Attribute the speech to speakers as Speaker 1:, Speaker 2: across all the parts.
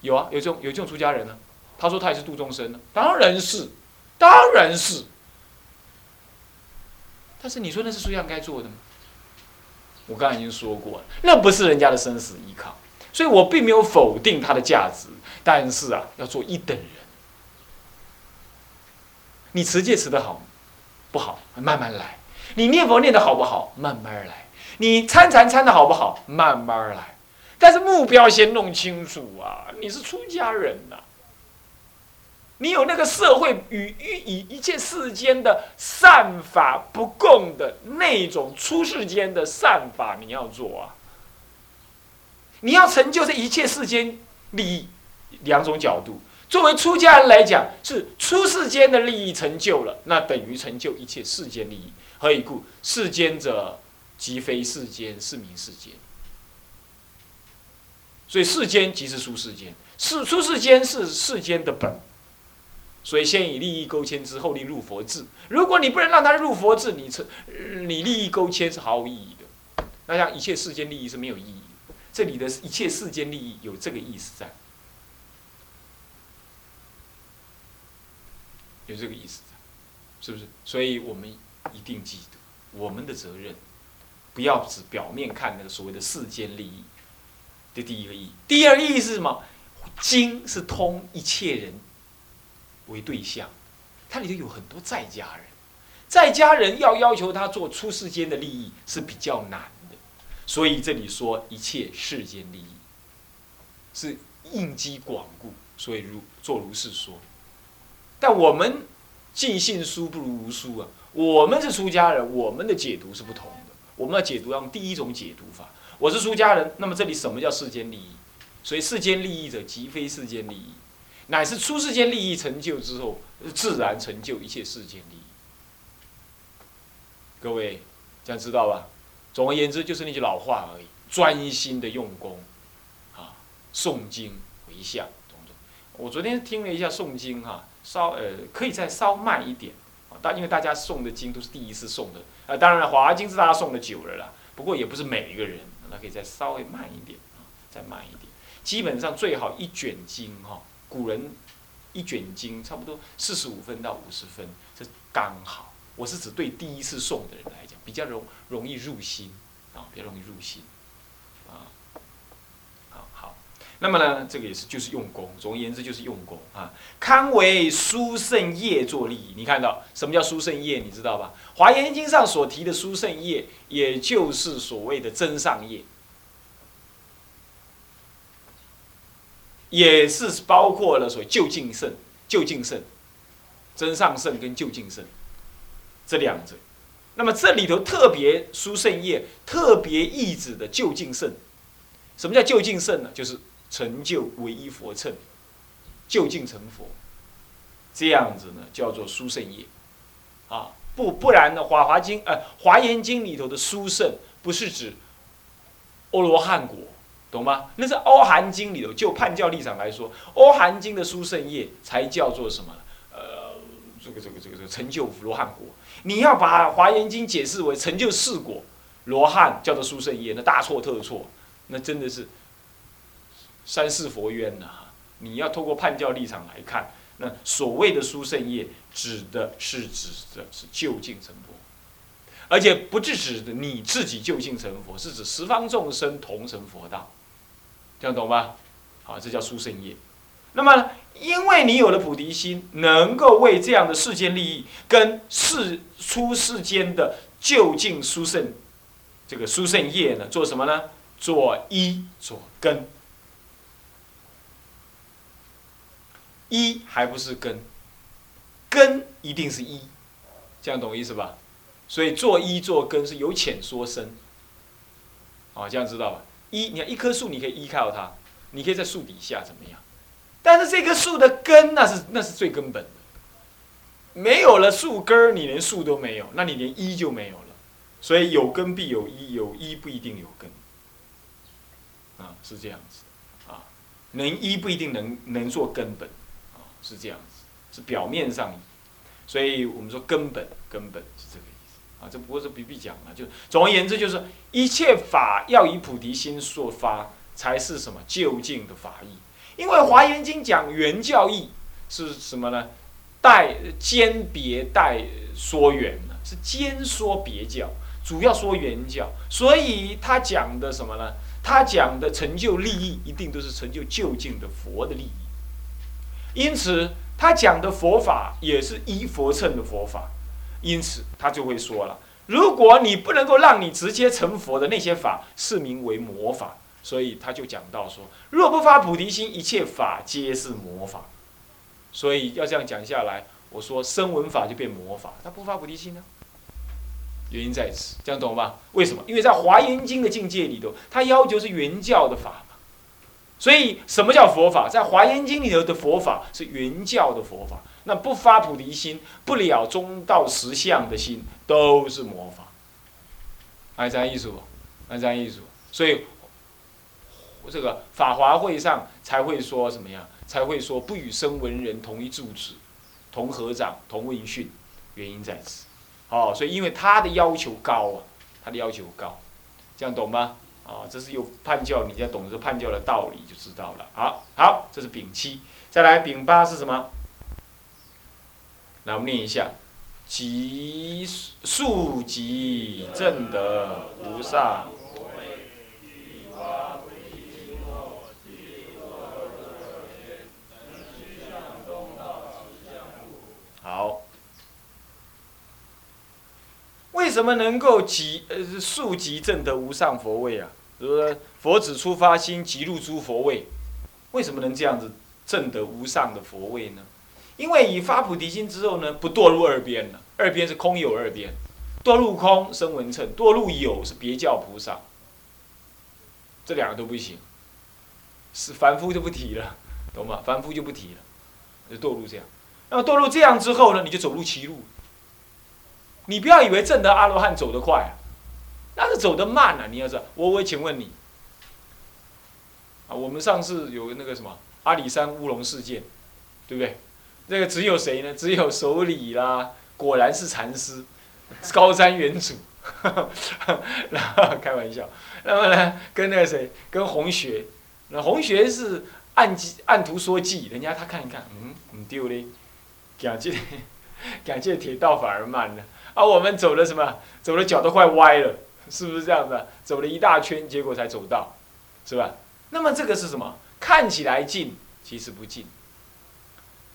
Speaker 1: 有啊，有这种有这种出家人呢、他说他也是度众生呢、当然是，当然是。但是你说那是出家该做的吗？我刚才已经说过了，那不是人家的生死依靠，所以我并没有否定它的价值，但是啊，要做一等人。你持戒持得好，不好慢慢来；你念佛念得好不好，慢慢来；你参禅参的好不好，慢慢来。但是目标先弄清楚啊！你是出家人呐、你有那个社会与与一切世间的善法不共的那种出世间的善法，你要做啊！你要成就这一切世间利益，两种角度。作为出家人来讲，是出世间的利益成就了，那等于成就一切世间利益。何以故？世间者，即非世间，是名世间。所以世间即是出世间，世出世间是世间的本。所以先以利益勾牵之后，立入佛智。如果你不能让他入佛智，你成你利益勾牵是毫无意义的。那像一切世间利益是没有意义。这里的一切世间利益有这个意思在，有这个意思，是不是？所以我们一定记得我们的责任，不要只表面看那个所谓的世间利益。这第一个意。义，第二个意义是什么？经是通一切人为对象，它里头有很多在家人，在家人要要求他做出世间的利益是比较难的，所以这里说一切世间利益。是应机广固，所以如做如是说。但我们尽信书不如无书啊，我们是出家人，我们的解读是不同的，我们要解读用第一种解读法。我是出家人，那么这里什么叫世间利益？所以世间利益者，即非世间利益，乃是出世间利益成就之后，自然成就一切世间利益。各位这样知道吧？总而言之，就是那句老话而已，专心的用功，啊，诵经回向。我昨天听了一下诵经哈、稍呃可以再稍慢一点，啊，但因为大家诵的经都是第一次诵的，啊，当然了，华经是大家诵的久了啦，不过也不是每一个人，那可以再稍微慢一点啊，再慢一点。基本上最好一卷经哈，古人一卷经差不多四十五分到五十分，这刚好。我是指对第一次送的人来讲，比较容容易入心啊，比较容易入心啊。好好，那么呢，这个也是就是用功，总而言之就是用功啊。堪为殊胜业作利益，你看到什么叫殊胜业？你知道吧？《华严经》上所提的殊胜业，也就是所谓的真上业。也是包括了所谓就近胜、就近胜、真上胜跟就近胜这两者。那么这里头特别殊胜业，特别意指的就近胜。什么叫就近胜呢？就是成就唯一佛乘，就近成佛。这样子呢，叫做殊胜业。啊，不不然的，《华华经》呃，《华严经》里头的殊胜，不是指欧罗汉果。懂吗？那是《欧韩经》里头，就判教立场来说，《欧韩经》的殊胜业才叫做什么？呃，这个这个这个这个成就罗汉果。你要把《华严经》解释为成就四果罗汉，叫做殊胜业，那大错特错，那真的是三世佛冤呐、你要透过判教立场来看，那所谓的殊胜业，指的是指的是就近成佛。而且不是指的你自己就近成佛，是指十方众生同成佛道，这样懂吧？好，这叫殊胜业。那么，因为你有了菩提心，能够为这样的世间利益跟世出世间的就近殊胜这个殊胜业呢，做什么呢？做一做根，一还不是根，根一定是一，这样懂意思吧？所以做一做根是由浅说深，啊，这样知道吧？一，你看一棵树，你可以依靠它，你可以在树底下怎么样？但是这棵树的根，那是那是最根本的。没有了树根，你连树都没有，那你连一就没有了。所以有根必有一，有一不一定有根。啊，是这样子，啊，能一不一定能能做根本，是这样子，是表面上。所以我们说根本，根本是这个意思。啊，这不过是比比讲了，就总而言之，就是一切法要以菩提心说发，才是什么就近的法义。因为《华严经》讲原教义是什么呢？带兼别带说原呢，是兼说别教，主要说原教，所以他讲的什么呢？他讲的成就利益，一定都是成就就近的佛的利益。因此，他讲的佛法也是依佛乘的佛法。因此，他就会说了：如果你不能够让你直接成佛的那些法，是名为魔法。所以他就讲到说：若不发菩提心，一切法皆是魔法。所以要这样讲下来，我说声闻法就变魔法，他不发菩提心呢？原因在此，这样懂吧？为什么？因为在华严经的境界里头，他要求是原教的法。所以什么叫佛法？在华严经里头的佛法是原教的佛法。那不发菩提心，不了中道实相的心，都是魔法。按这样意思不？按这样意思。所以这个法华会上才会说什么呀？才会说不与声闻人同一住址、同合掌、同问讯。原因在此。哦，所以因为他的要求高啊，他的要求高，这样懂吗？啊，这是有判教，你要懂这判教的道理就知道了。好，好，这是丙七，再来丙八是什么？来，我们念一下：即速即正德无上。好。为什么能够即呃速即正得无上佛位啊？是不是佛子出发心即入诸佛位？为什么能这样子正得无上的佛位呢？因为以发菩提心之后呢，不堕入二边了。二边是空有二边，堕入空生文称，堕入有是别教菩萨。这两个都不行，是凡夫就不提了，懂吗？凡夫就不提了，就堕入这样。那么堕入这样之后呢，你就走入歧路。你不要以为正得阿罗汉走得快啊，那是走得慢啊！你要知道，我我请问你，啊，我们上次有那个什么阿里山乌龙事件，对不对？那个只有谁呢？只有首里啦，果然是禅师，高山原主，然后开玩笑，那么呢，跟那个谁，跟红学，那红学是按记按图说记，人家他看一看，嗯，唔丢嘞，讲这，讲这铁道反而慢了。而我们走了什么？走了脚都快歪了，是不是这样的？走了一大圈，结果才走到，是吧？那么这个是什么？看起来近，其实不近。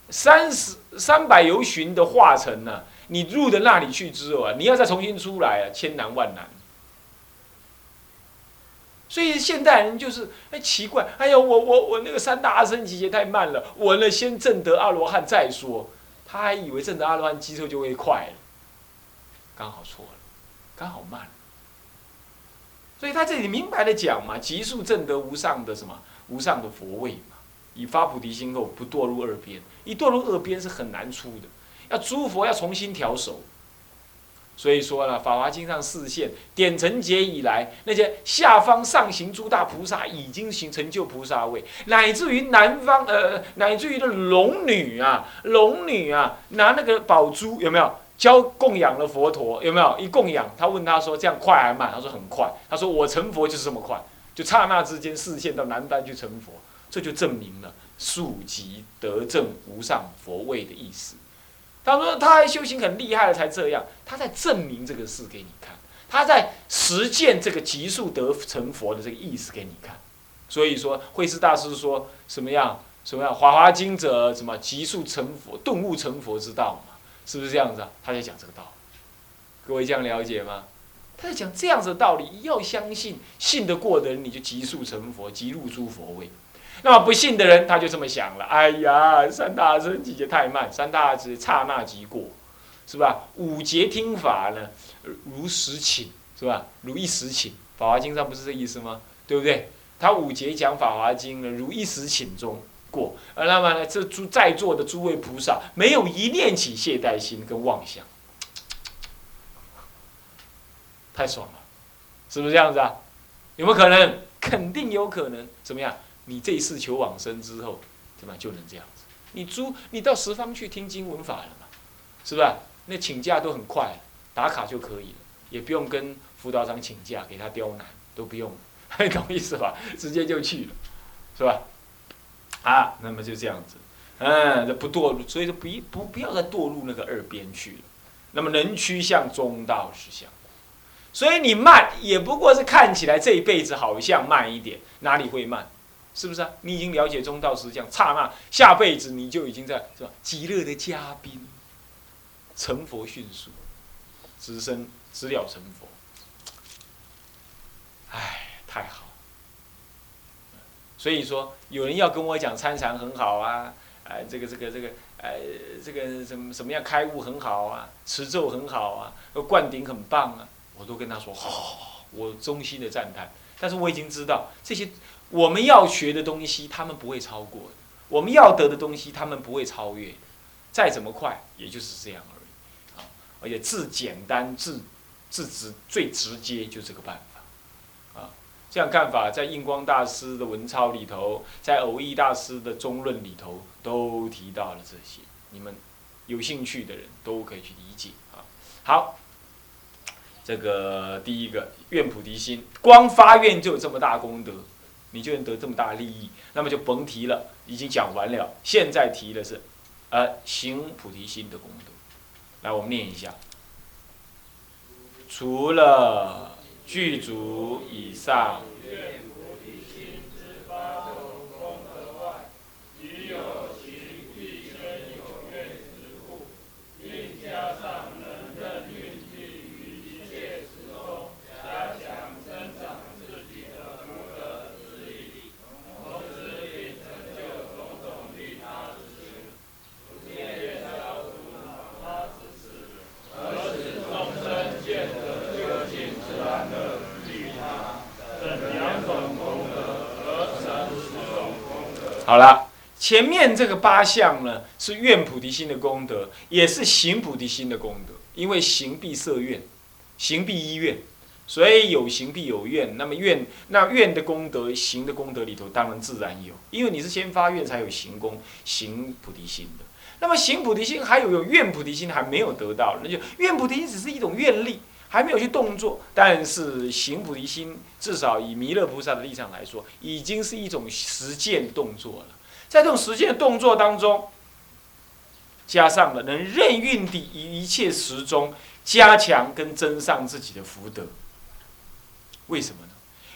Speaker 1: 三十三百由旬的化成呢？你入的那里去之后啊，你要再重新出来啊，千难万难。所以现代人就是哎奇怪，哎呀，我我我那个三大阿僧祇劫太慢了，我呢先证得阿罗汉再说。他还以为证得阿罗汉之后就会快了。刚好错了，刚好慢，所以他这里明白的讲嘛，极速正得无上的什么无上的佛位嘛，以发菩提心后不堕入二边，一堕入二边是很难出的，要诸佛要重新调手。所以说呢，《法华经》上示现点成劫以来，那些下方上行诸大菩萨已经行成就菩萨位，乃至于南方呃，乃至于的龙女啊，龙女啊，拿那个宝珠有没有？教供养了佛陀有没有？一供养，他问他说：“这样快还慢？”他说：“很快。”他说：“我成佛就是这么快，就刹那之间视线到南丹去成佛，这就证明了速即得正无上佛位的意思。”他说：“他还修行很厉害了才这样，他在证明这个事给你看，他在实践这个极速得成佛的这个意思给你看。所以说，慧师大师说什么样？什么样？《华华经》者什么极速成佛、顿悟成佛之道嘛。”是不是这样子啊？他在讲这个道理，各位这样了解吗？他在讲这样子的道理，要相信，信得过的人，你就急速成佛，急入诸佛位。那么不信的人，他就这么想了：哎呀，三大圣集结太慢，三大只刹那即过，是吧？五劫听法呢，如实请，是吧？如一时请，《法华经》上不是这意思吗？对不对？他五劫讲《法华经》呢，如一时请中。过，呃，那么呢，这诸在座的诸位菩萨没有一念起懈怠心跟妄想，太爽了，是不是这样子啊？有没有可能？肯定有可能。怎么样？你这一次求往生之后，对吧？就能这样子。你诸你到十方去听经闻法了嘛？是吧？那请假都很快，打卡就可以了，也不用跟辅导长请假给他刁难，都不用，懂意思吧？直接就去了，是吧？啊，那么就这样子，嗯，不堕入，所以说不不不要再堕入那个二边去了。那么能趋向中道是相，所以你慢也不过是看起来这一辈子好像慢一点，哪里会慢？是不是啊？你已经了解中道实相，刹那下辈子你就已经在是吧？极乐的嘉宾，成佛迅速，直身直了成佛。哎，太好。所以说，有人要跟我讲参禅很好啊，哎，这个这个这个，哎，这个什么什么样开悟很好啊，持咒很好啊，灌顶很棒啊，我都跟他说好，我衷心的赞叹。但是我已经知道这些。我们要学的东西，他们不会超过；我们要得的东西，他们不会超越。再怎么快，也就是这样而已。啊，而且最简单、最最直、最直接，就这个办法。这样看法，在印光大师的文钞里头，在偶益大师的中论里头，都提到了这些。你们有兴趣的人都可以去理解。啊，好，这个第一个愿菩提心，光发愿就有这么大功德。你就能得这么大利益，那么就甭提了，已经讲完了。现在提的是，呃，行菩提心的功德。来，我们念一下。除了剧组以上。好了，前面这个八项呢，是愿菩提心的功德，也是行菩提心的功德。因为行必设愿，行必依愿，所以有行必有愿。那么愿，那愿的功德，行的功德里头，当然自然有。因为你是先发愿才有行功，行菩提心的。那么行菩提心还有有愿菩提心还没有得到，那就愿菩提心只是一种愿力。还没有去动作，但是行菩提心，至少以弥勒菩萨的立场来说，已经是一种实践动作了。在这种实践动作当中，加上了能任运的一切时中，加强跟增上自己的福德。为什么呢？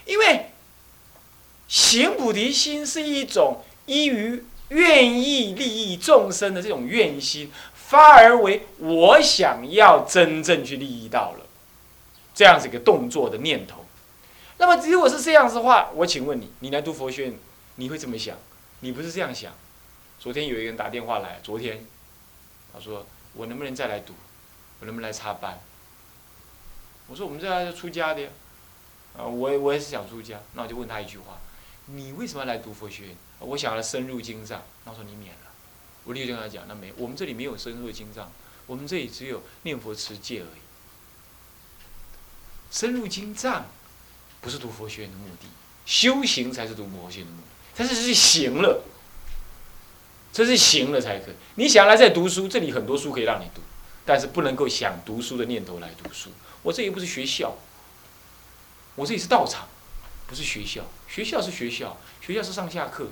Speaker 1: 因为行菩提心是一种依于愿意利益众生的这种愿心，发而为我想要真正去利益到了。这样子一个动作的念头，那么如果是这样子的话，我请问你，你来读佛学院，你会怎么想？你不是这样想。昨天有一个人打电话来，昨天他说我能不能再来读，我能不能来插班？我说我们这还要出家的呀，啊，我我也是想出家，那我就问他一句话：你为什么要来读佛学院？我想要深入经藏。那我说你免了，我立刻跟他讲，那没，我们这里没有深入经藏，我们这里只有念佛持戒而已。深入经藏，不是读佛学院的目的，修行才是读佛学院的目的。但是是行了，这是行了才可以。你想来这读书，这里很多书可以让你读，但是不能够想读书的念头来读书。我这里不是学校，我这里是道场，不是学校。学校是学校，学校是上下课，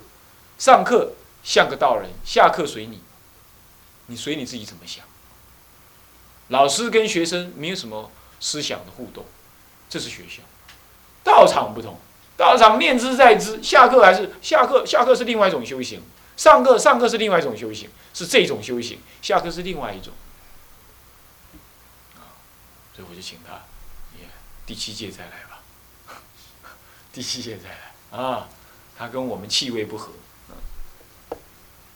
Speaker 1: 上课像个道人，下课随你，你随你自己怎么想。老师跟学生没有什么思想的互动。这是学校，道场不同，道场念之在之，下课还是下课，下课是另外一种修行，上课上课是另外一种修行，是这种修行，下课是另外一种，啊，所以我就请他，第七届再来吧，第七届再来。啊，他跟我们气味不合，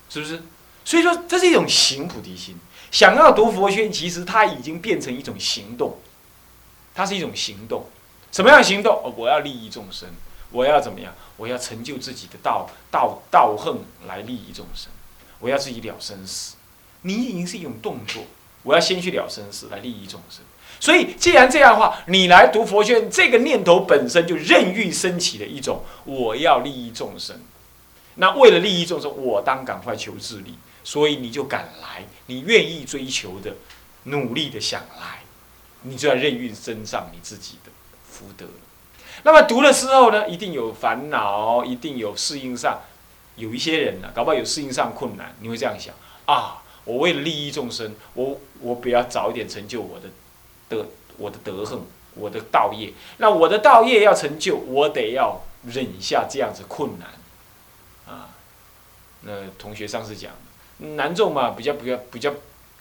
Speaker 1: 是不是？所以说这是一种行菩提心，想要读佛学，其实它已经变成一种行动。它是一种行动，什么样的行动？我要利益众生，我要怎么样？我要成就自己的道道道行来利益众生，我要自己了生死。你已经是一种动作，我要先去了生死来利益众生。所以，既然这样的话，你来读佛学，这个念头本身就任欲升起的一种，我要利益众生。那为了利益众生，我当赶快求自利，所以你就敢来，你愿意追求的，努力的想来。你就要任运身上你自己的福德。那么读了之后呢，一定有烦恼，一定有适应上，有一些人呢，搞不好有适应上困难，你会这样想啊，我为了利益众生，我我比较早一点成就我的德我的德行，我的道业。那我的道业要成就，我得要忍下这样子困难，啊，那同学上次讲，男众嘛，比较比较比较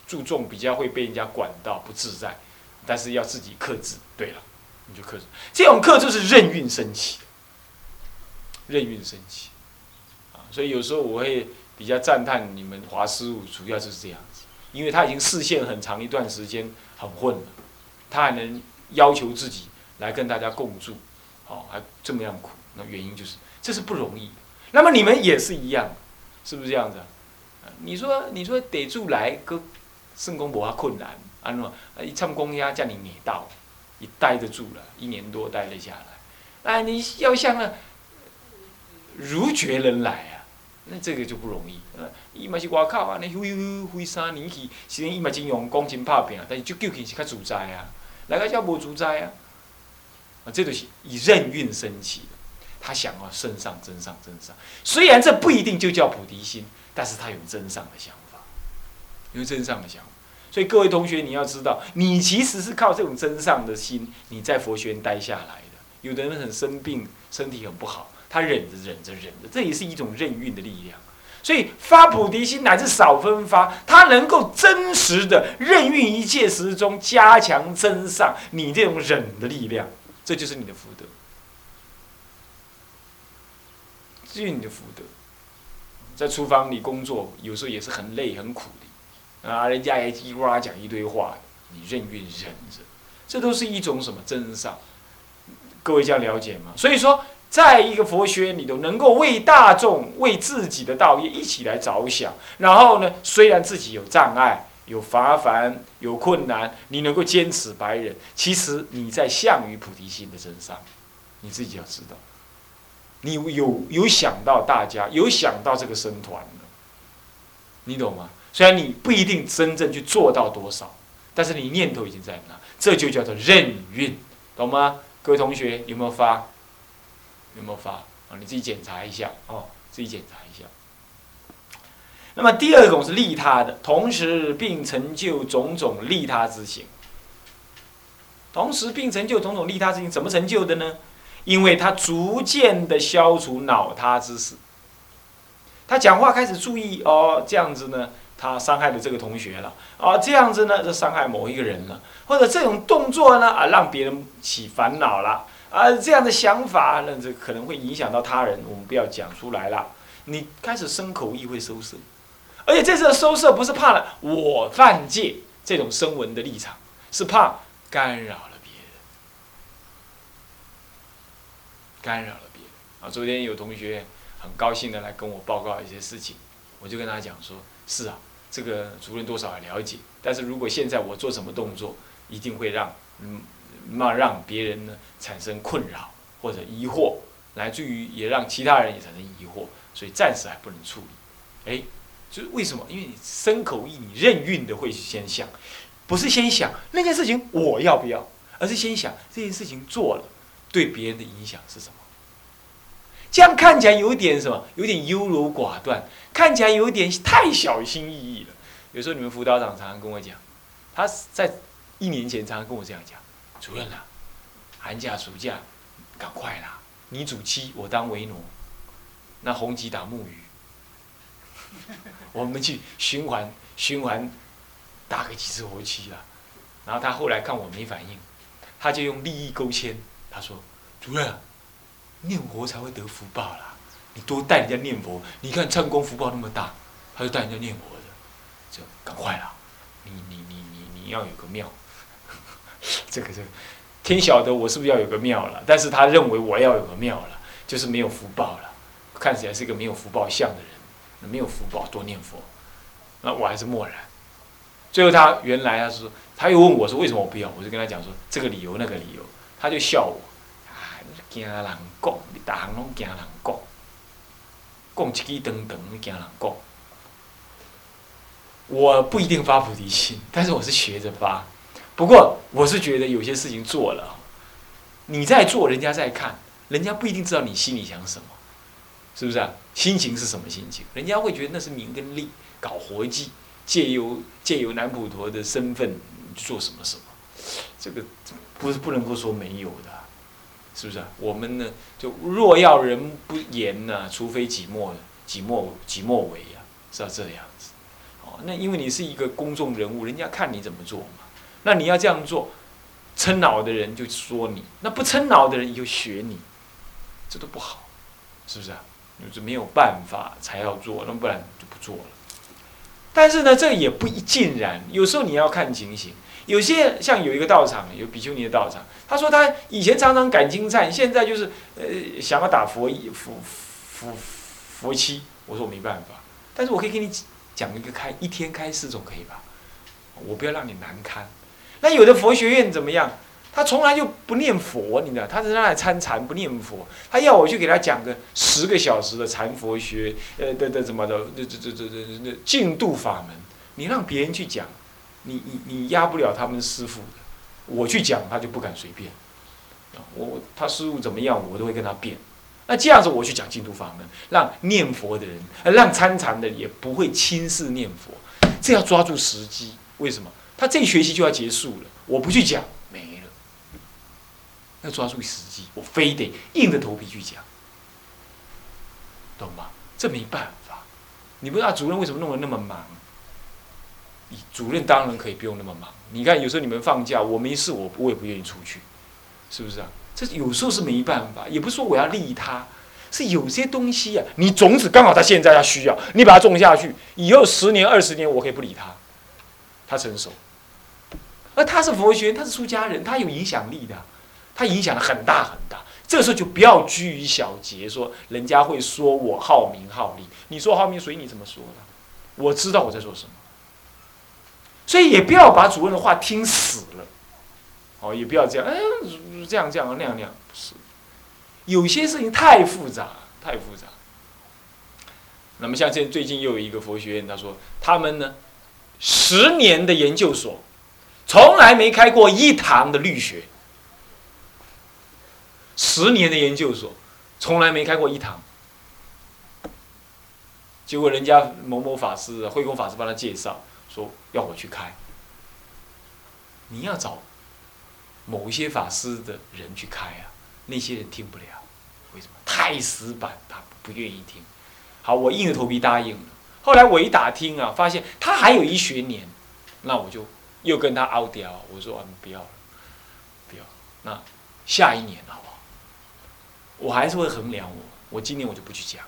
Speaker 1: 注重，比较会被人家管到不自在，但是要自己克制。对了，你就克制，这种克制是任运升起，任运升起，啊，所以有时候我会比较赞叹你们华师傅，主要就是这样子，因为他已经视线很长一段时间很混了，他还能要求自己来跟大家共住，好，还这么样苦，那原因就是这是不容易。那么你们也是一样，是不是这样子？你说你说得住来个圣公伯啊困难，安怎？一唱公鸭叫你免到，你待得住了，一年多待了下来，哎，你要像那如觉人来啊，那这个就不容易。伊嘛是外口啊，尼飞飞飞三年去，虽然伊嘛真用功真拍拼，但是就究竟是较自在啊，来个叫无自在啊，啊，这就是以任运升起的，他想要升上、增上、增上。虽然这不一定就叫菩提心，但是他有增上的想法，有增上的想法。所以各位同学，你要知道，你其实是靠这种真上的心，你在佛学院待下来的。有的人很生病，身体很不好，他忍着忍着忍着，这也是一种任运的力量。所以发菩提心乃至少分发，它能够真实的任运一切时中，加强真上你这种忍的力量，这就是你的福德，这是你的福德。在厨房里工作，有时候也是很累很苦的，啊，人家也叽呱讲一堆话，你任运忍着，这都是一种什么真上？各位这样了解吗？所以说，在一个佛学院里头，能够为大众、为自己的道业一起来着想，然后呢，虽然自己有障碍、有麻烦、有困难，你能够坚持白忍，其实你在向于菩提心的真上，你自己要知道。你有有想到大家，有想到这个僧团你懂吗？虽然你不一定真正去做到多少，但是你念头已经在那，这就叫做任运，懂吗？各位同学有没有发？有没有发？啊，你自己检查一下哦，自己检查一下。那么第二种是利他的，同时并成就种种利他之行。同时并成就种种利他之行，怎么成就的呢？因为他逐渐的消除恼他之事，他讲话开始注意哦，这样子呢，他伤害了这个同学了，啊，这样子呢，就伤害某一个人了，或者这种动作呢，啊，让别人起烦恼了，啊，这样的想法，那这可能会影响到他人，我们不要讲出来了。你开始生口意会收摄，而且这次的收摄不是怕了我犯戒这种声闻的立场，是怕干扰了别人。干扰了别人啊！昨天有同学很高兴的来跟我报告一些事情，我就跟他讲说：是啊，这个主任多少还了解，但是如果现在我做什么动作，一定会让嗯，那让别人呢产生困扰或者疑惑，来自于也让其他人也产生疑惑，所以暂时还不能处理。哎，就是为什么？因为你身口意，你任运的会先想，不是先想那件事情我要不要，而是先想这件事情做了。对别人的影响是什么？这样看起来有点什么？有点优柔寡断，看起来有点太小心翼翼了。有时候你们辅导长常常跟我讲，他在一年前常常跟我这样讲：“主任啊，寒假暑假，赶快啦！你主妻，我当维奴，那红吉打木鱼，我们去循环循环打个几次活期啦。”然后他后来看我没反应，他就用利益勾牵。他说：“主任，念佛才会得福报啦！你多带人家念佛，你看唱功福报那么大，他就带人家念佛的，就赶快啦！你你你你你要有个庙，这个这个，天晓得我是不是要有个庙了？但是他认为我要有个庙了，就是没有福报了，看起来是一个没有福报相的人，没有福报多念佛，那我还是默然。最后他原来他说，他又问我说为什么我不要？我就跟他讲说这个理由那个理由。”他就笑我，惊人讲，你大行拢惊人讲，讲一句长长，惊人讲。我不一定发菩提心，但是我是学着发。不过我是觉得有些事情做了，你在做，人家在看，人家不一定知道你心里想什么，是不是啊？心情是什么心情？人家会觉得那是名跟利，搞活计，借由借由南普陀的身份做什么什么，这个不是不能够说没有的，是不是啊？我们呢，就若要人不言呢，除非己莫己莫己莫为呀，是要这样子。哦，那因为你是一个公众人物，人家看你怎么做嘛，那你要这样做，撑脑的人就说你，那不撑脑的人就学你，这都不好，是不是啊？就是没有办法才要做，那不然就不做了。但是呢，这也不一尽然，有时候你要看情形。有些像有一个道场，有比丘尼的道场，他说他以前常常赶金灿，现在就是呃想要打佛佛佛佛七。我说我没办法，但是我可以给你讲一个开一天开四种可以吧？我不要让你难堪。那有的佛学院怎么样？他从来就不念佛，你知道？他是那里参禅，不念佛。他要我去给他讲个十个小时的禅佛学，呃的的怎么的？这这这这这这净度法门，你让别人去讲，你你你压不了他们师傅的。我去讲，他就不敢随便。我他师傅怎么样，我都会跟他辩。那这样子我去讲净土法门，让念佛的人，让参禅的也不会轻视念佛。这要抓住时机，为什么？他这学期就要结束了，我不去讲没了。要抓住时机，我非得硬着头皮去讲，懂吗？这没办法。你不知道主任为什么弄得那么忙？主任当然可以不用那么忙。你看，有时候你们放假，我没事，我我也不愿意出去，是不是啊？这有时候是没办法，也不是说我要利他，是有些东西啊，你种子刚好他现在要需要，你把它种下去，以后十年二十年我可以不理他，他成熟。而他是佛学院，他是出家人，他有影响力的。他影响的很大很大，这时候就不要拘于小节，说人家会说我好名好利，你说好名随你怎么说的，我知道我在说什么，所以也不要把主任的话听死了，哦，也不要这样，哎，这样这样那样那样，不是，有些事情太复杂，太复杂。那么像这最近又有一个佛学院，他说他们呢，十年的研究所，从来没开过一堂的律学。十年的研究所，从来没开过一堂。结果人家某某法师、慧空法师帮他介绍，说要我去开。你要找某一些法师的人去开啊，那些人听不了，为什么？太死板，他不愿意听。好，我硬着头皮答应了。后来我一打听啊，发现他还有一学年，那我就又跟他拗掉，我说不要了，不要。那下一年好不好？我还是会衡量我，我今年我就不去讲，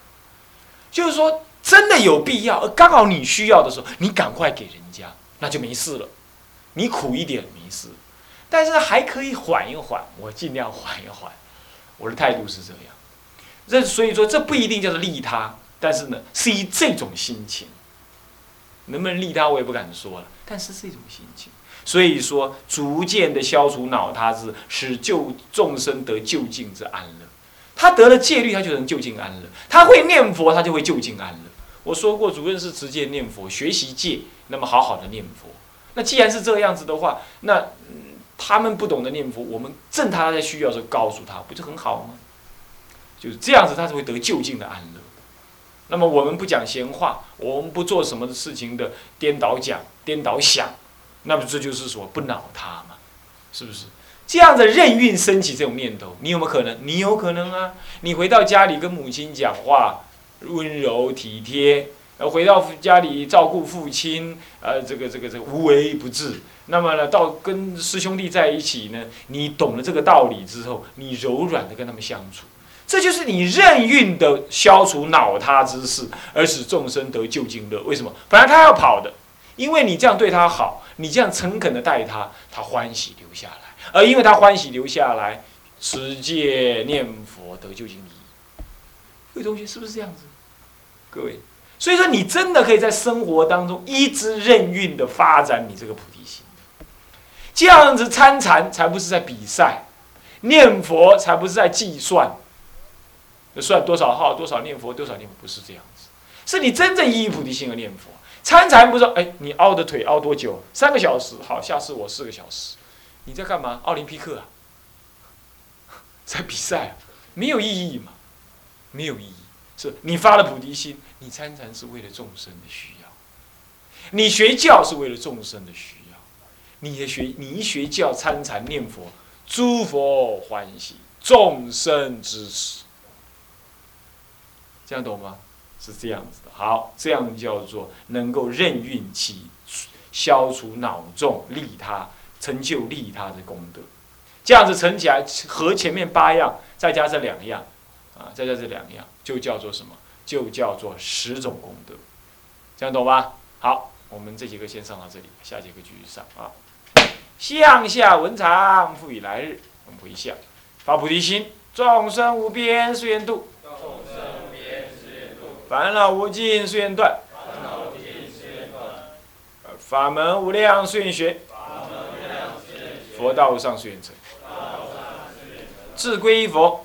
Speaker 1: 就是说真的有必要，而刚好你需要的时候，你赶快给人家，那就没事了。你苦一点没事，但是还可以缓一缓，我尽量缓一缓。我的态度是这样，这所以说这不一定叫做利他，但是呢是以这种心情，能不能利他我也不敢说了，但是是一种心情，所以说逐渐的消除恼他之，使救众生得就近之安乐。他得了戒律，他就能就近安乐。他会念佛，他就会就近安乐。我说过，主任是持戒念佛，学习戒，那么好好的念佛。那既然是这样子的话，那他们不懂得念佛，我们正他在需要的时候告诉他，不就很好吗？就是这样子，他才会得就近的安乐。那么我们不讲闲话，我们不做什么事情的颠倒讲、颠倒想，那么这就是说不恼他嘛，是不是？这样子任运升起这种念头，你有没有可能？你有可能啊！你回到家里跟母亲讲话，温柔体贴；呃，回到家里照顾父亲，呃，这个这个这个无微不至。那么呢，到跟师兄弟在一起呢，你懂了这个道理之后，你柔软的跟他们相处，这就是你任运的消除恼他之事，而使众生得究竟乐。为什么？本来他要跑的，因为你这样对他好，你这样诚恳的待他，他欢喜留下来。而因为他欢喜留下来，持戒念佛得究竟利益。各位同学是不是这样子？各位，所以说你真的可以在生活当中一直任运的发展你这个菩提心。这样子参禅才不是在比赛，念佛才不是在计算，算多少号多少念佛多少念佛不是这样子，是你真正依菩提心而念佛。参禅不是哎你凹的腿凹多久？三个小时好，下次我四个小时。你在干嘛？奥林匹克啊，在比赛啊，没有意义嘛？没有意义，你发了菩提心，你参禅是为了众生的需要，你学教是为了众生的需要，你的学你一学教参禅念佛，诸佛欢喜，众生支持，这样懂吗？是这样子的。好，这样叫做能够任运起，消除脑众利他，成就利他的功德。这样子乘起来，和前面八样再加这两样，啊，再加这两样，就叫做什么？就叫做十种功德。这样懂吧？好，我们这节课先上到这里，下节课继续上啊。向下文长，复以来日。我们回向，发菩提心，众生无边誓愿度。众生无边誓愿度烦恼无尽誓愿断，烦恼无尽誓愿断法门无量誓愿学，佛道无上誓愿成。志归一佛，